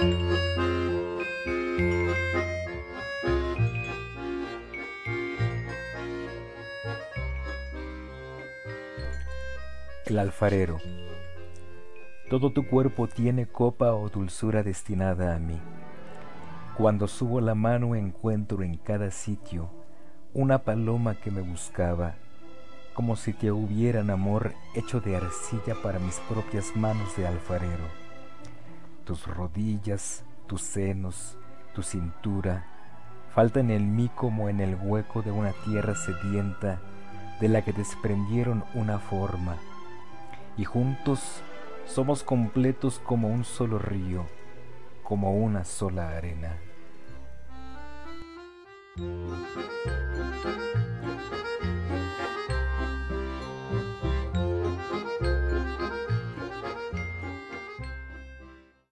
El alfarero. Todo tu cuerpo tiene copa o dulzura destinada a mí. Cuando subo la mano encuentro en cada sitio una paloma que me buscaba, como si te hubieran amor hecho de arcilla para mis propias manos de alfarero. Tus rodillas, tus senos, tu cintura, faltan en mí como en el hueco de una tierra sedienta de la que desprendieron una forma, y juntos somos completos como un solo río, como una sola arena.